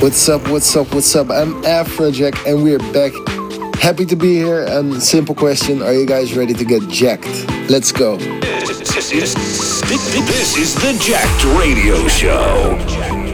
What's up, what's up, what's up? I'm Afrojack and we're back. Happy to be here. And simple question Are you guys ready to get jacked? Let's go. This is, this is the Jacked Radio Show.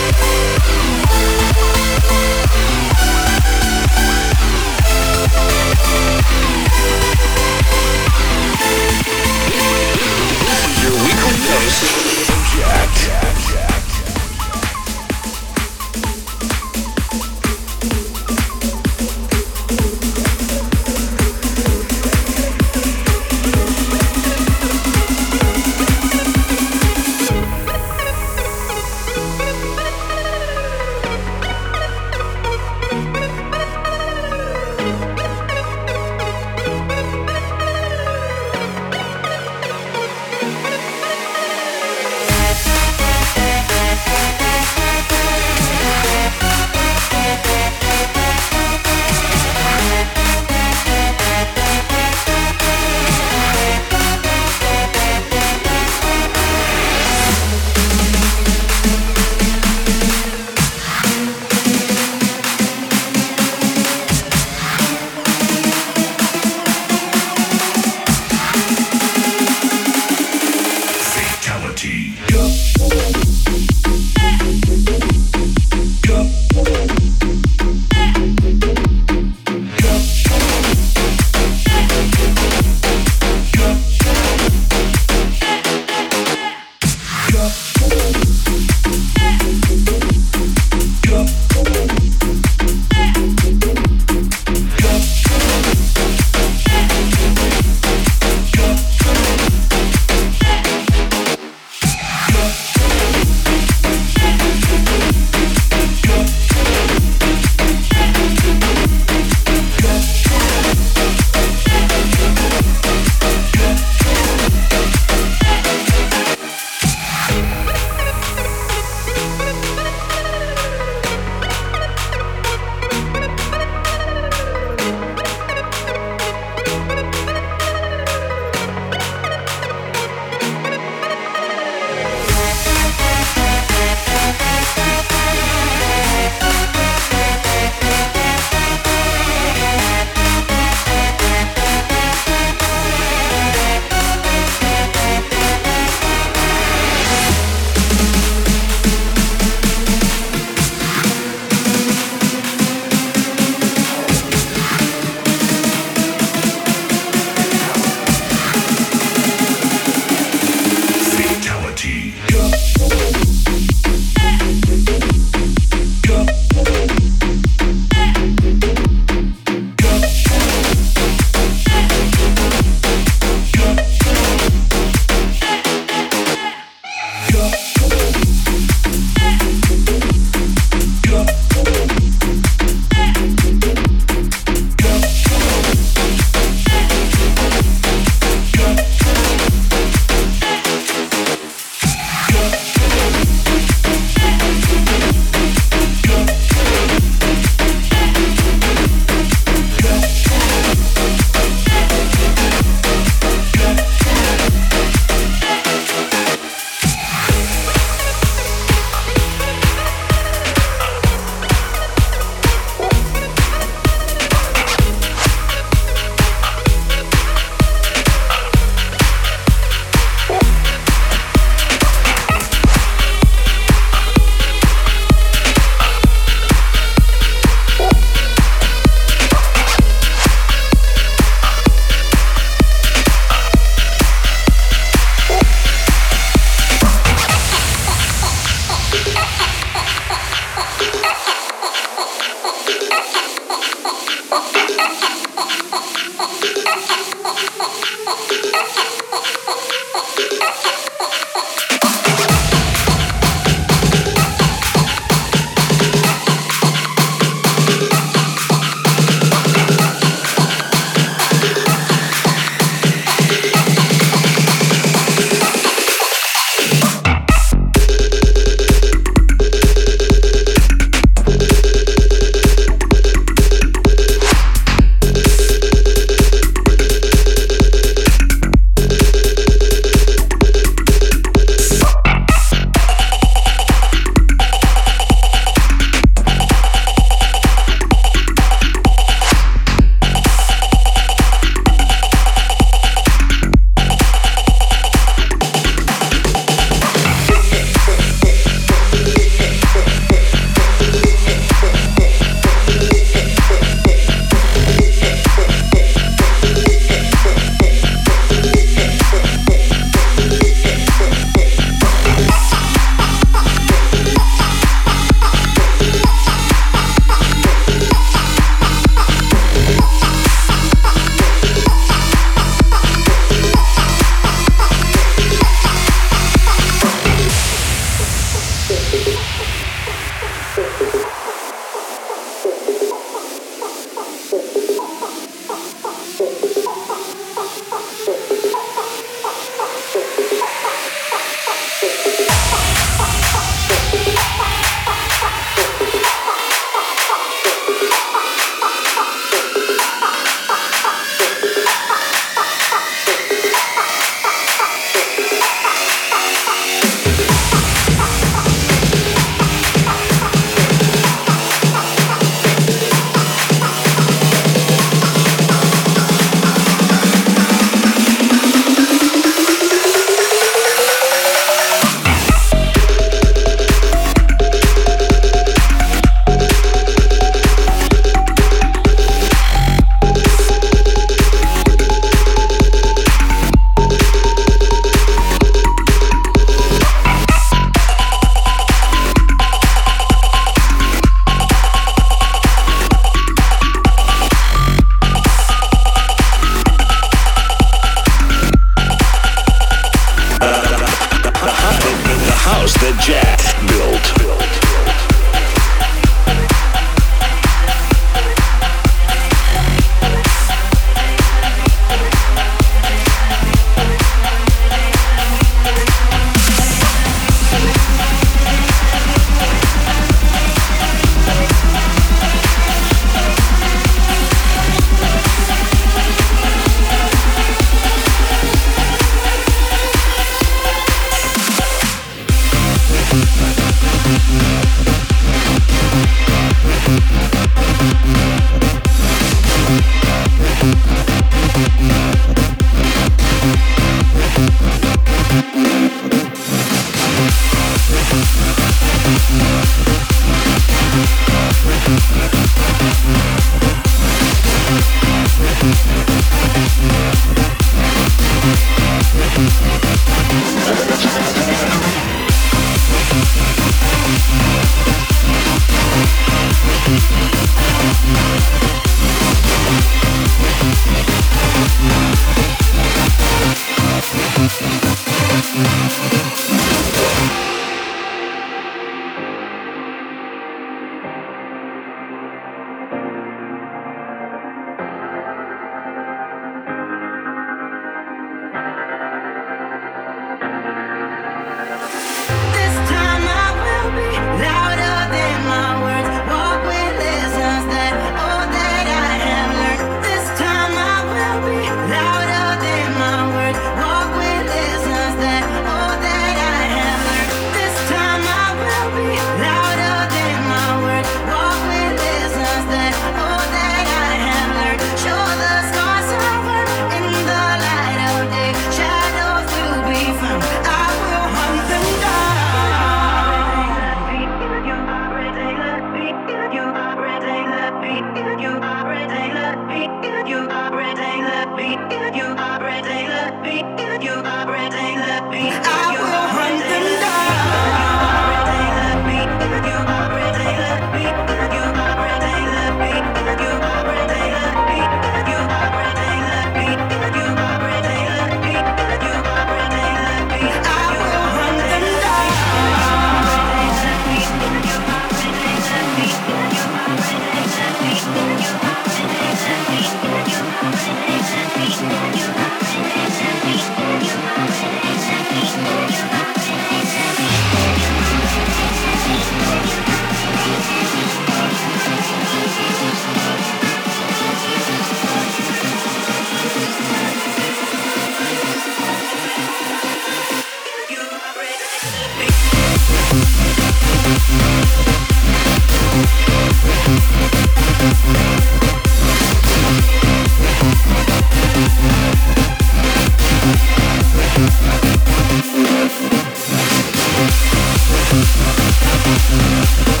Música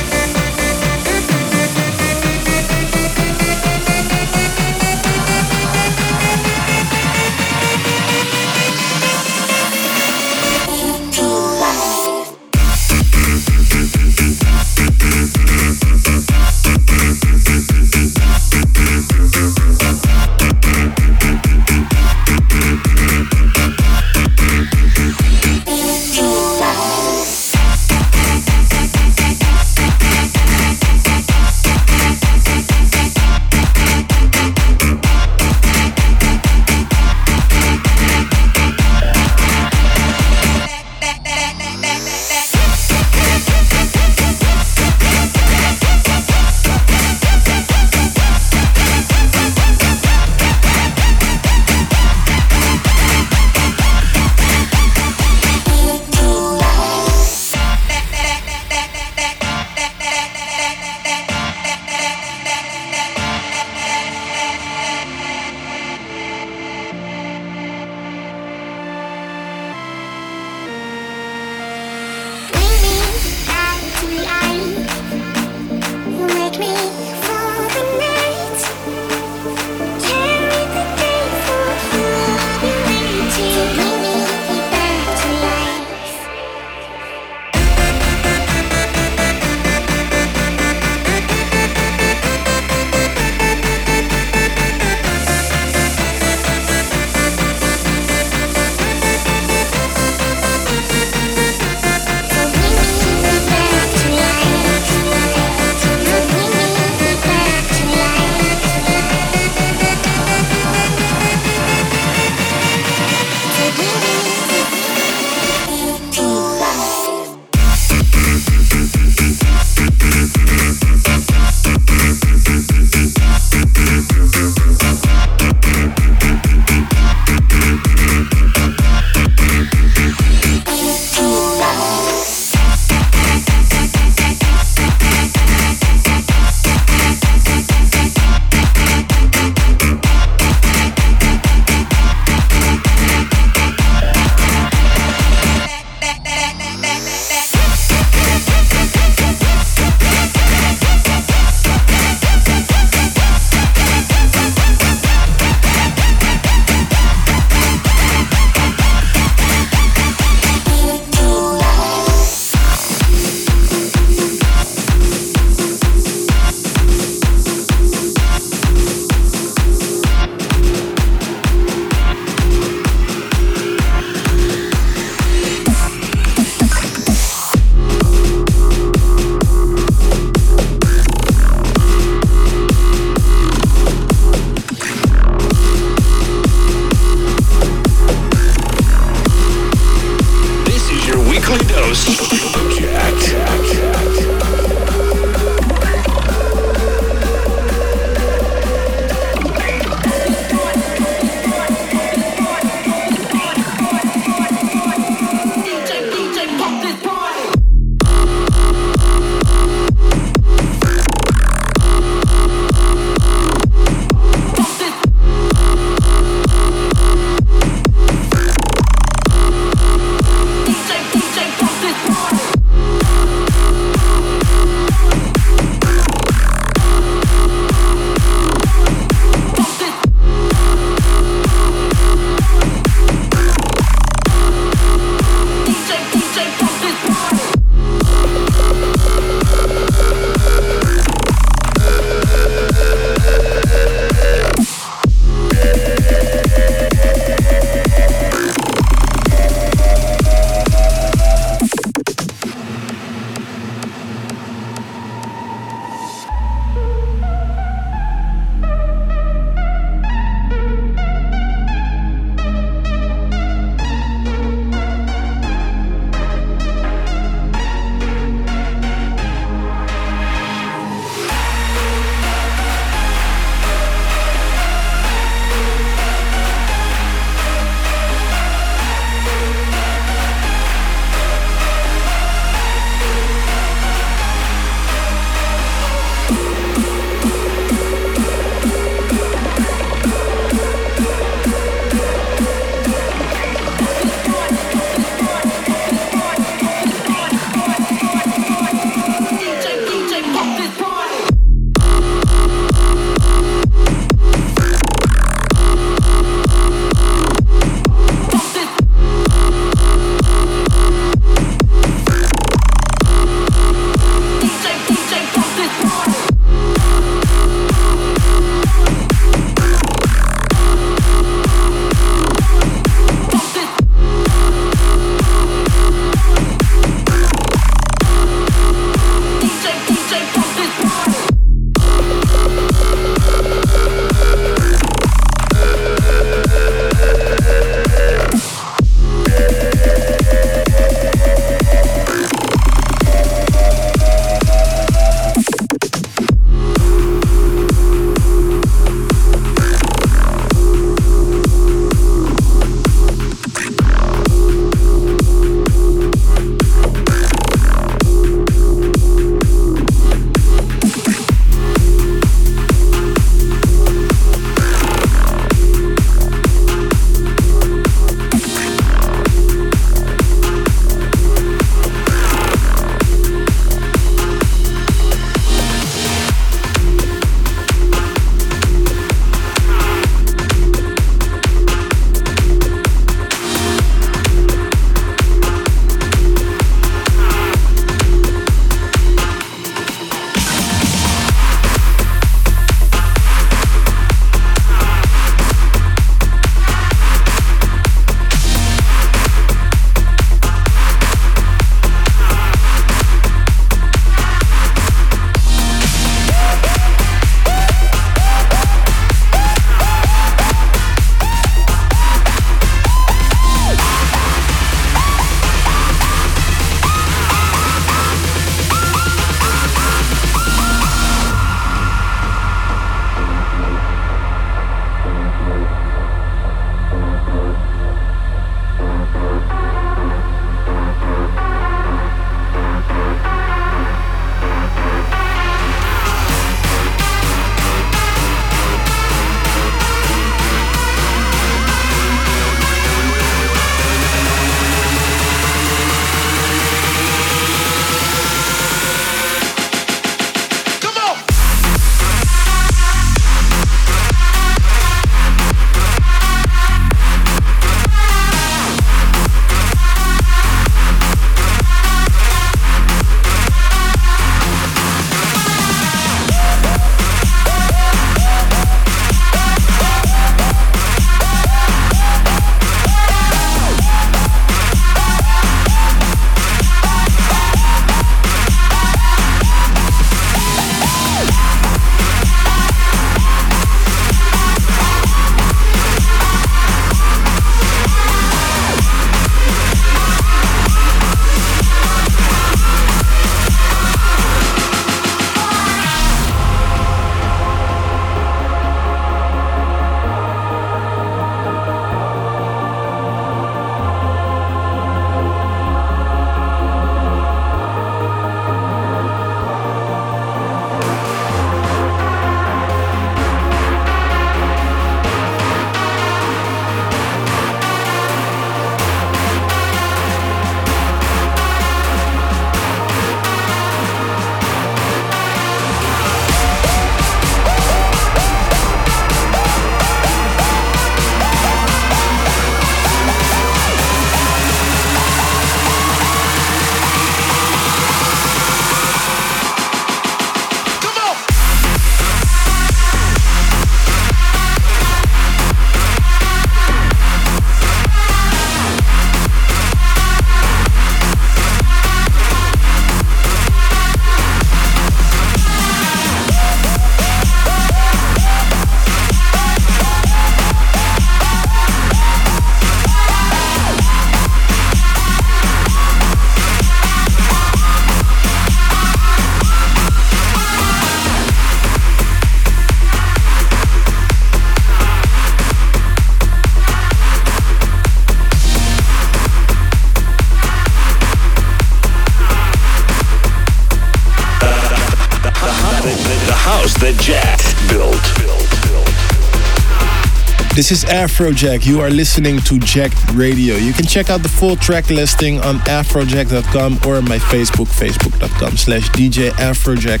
This is Afrojack. You are listening to Jacked Radio. You can check out the full track listing on afrojack.com or my Facebook, facebook.com slash DJ Afrojack.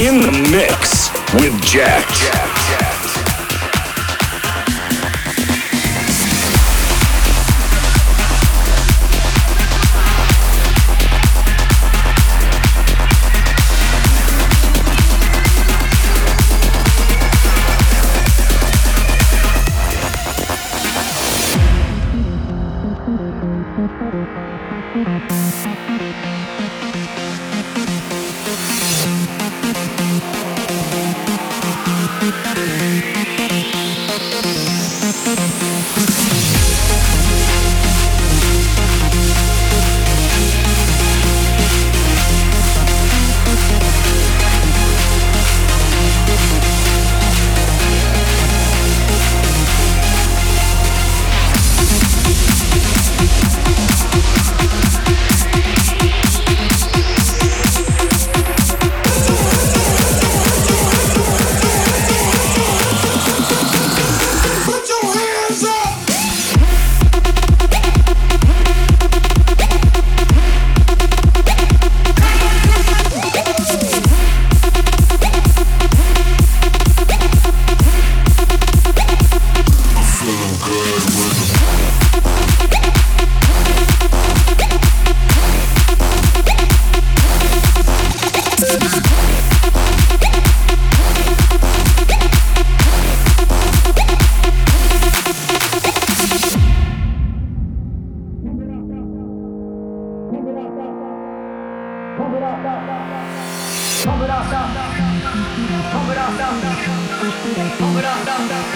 In the mix with Jack. Jack. Pump it up, pump it up, pump it up, pump it up, pump it up.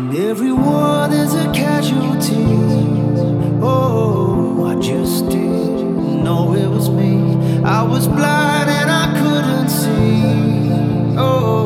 And every war there's a casualty. Oh, I just didn't know it was me. I was blind and I couldn't see. Oh.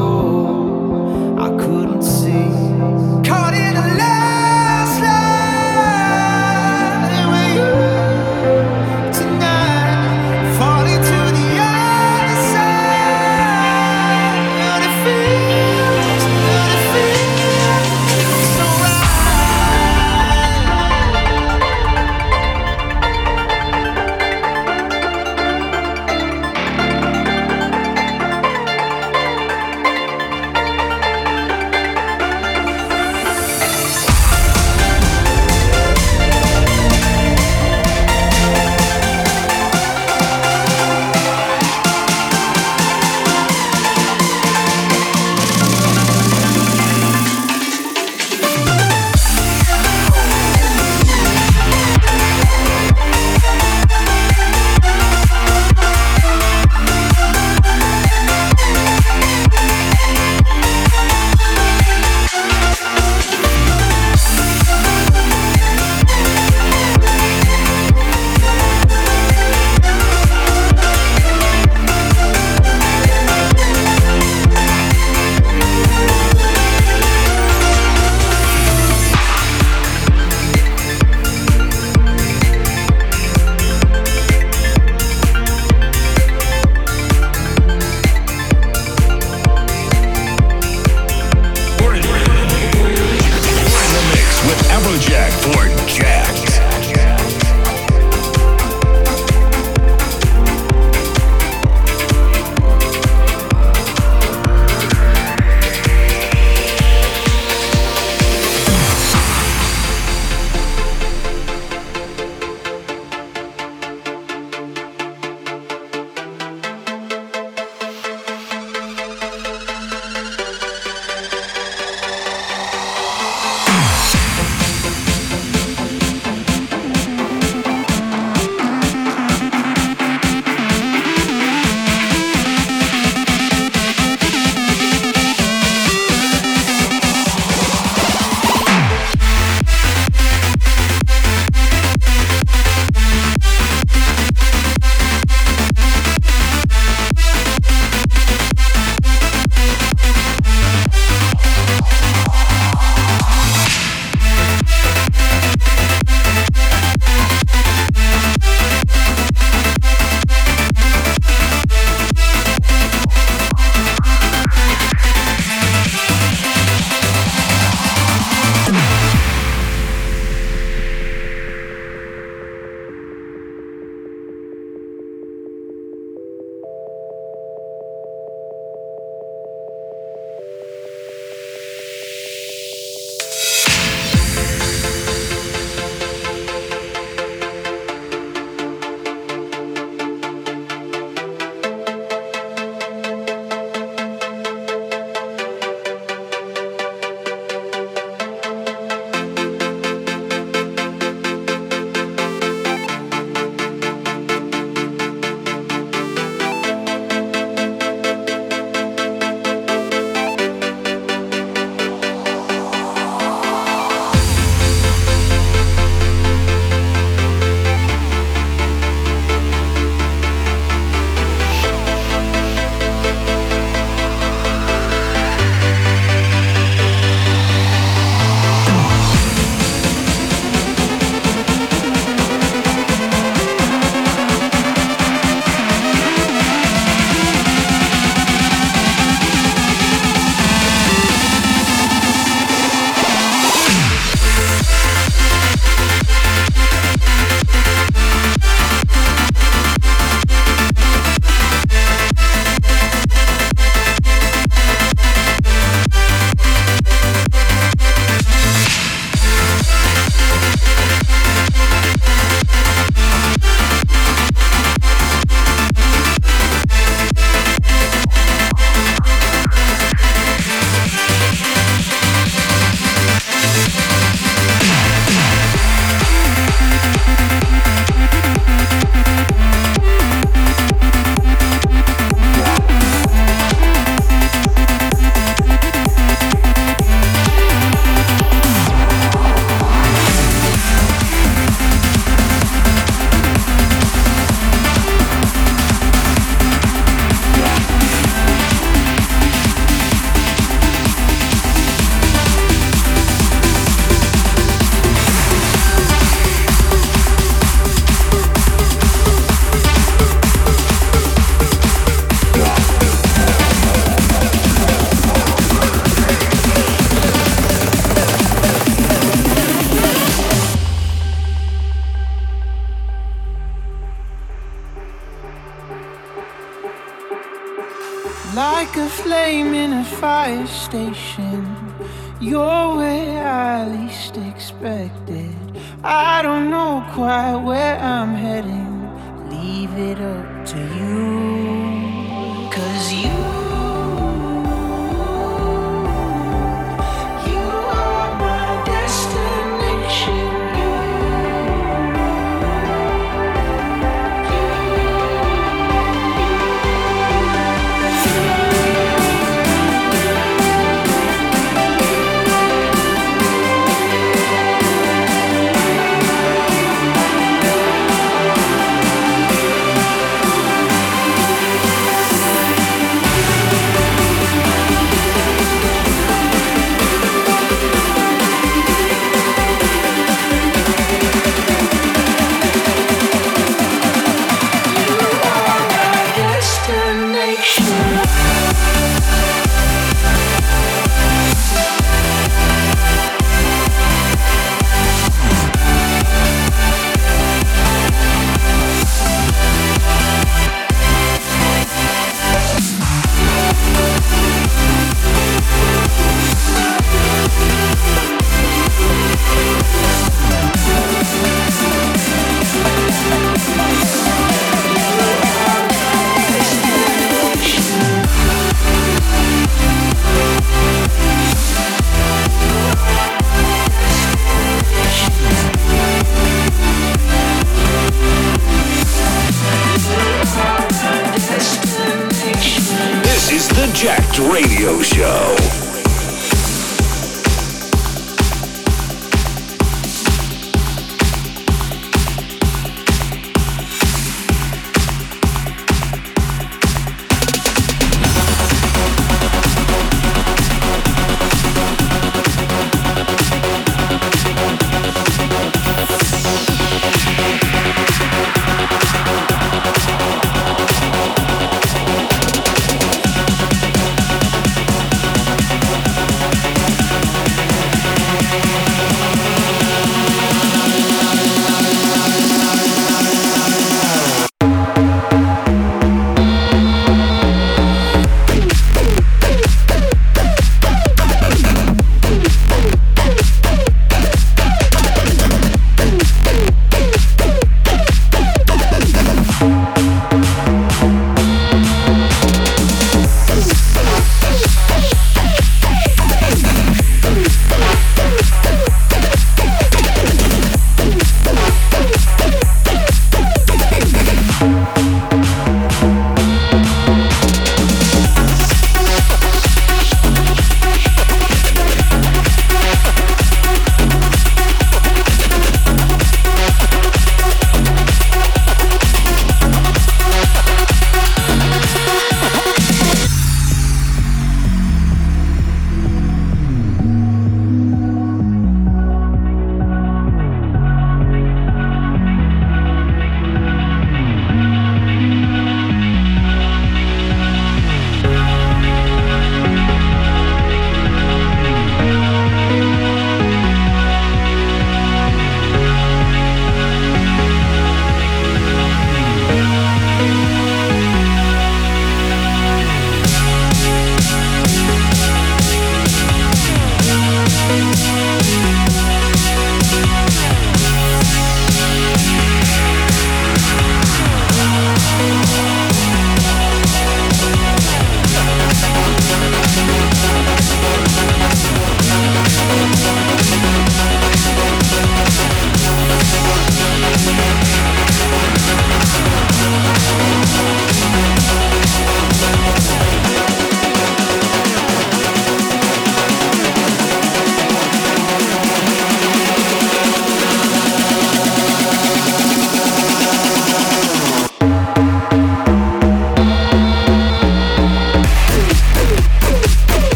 Fire station. You're where I least expected. I don't know quite where I'm heading. Leave it up to you. Radio Show.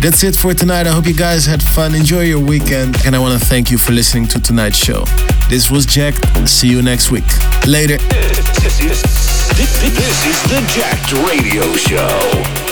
That's it for tonight. I hope you guys had fun. Enjoy your weekend. And I want to thank you for listening to tonight's show. This was Jack. See you next week. Later. This is, the Jacked Radio Show.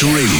Radio.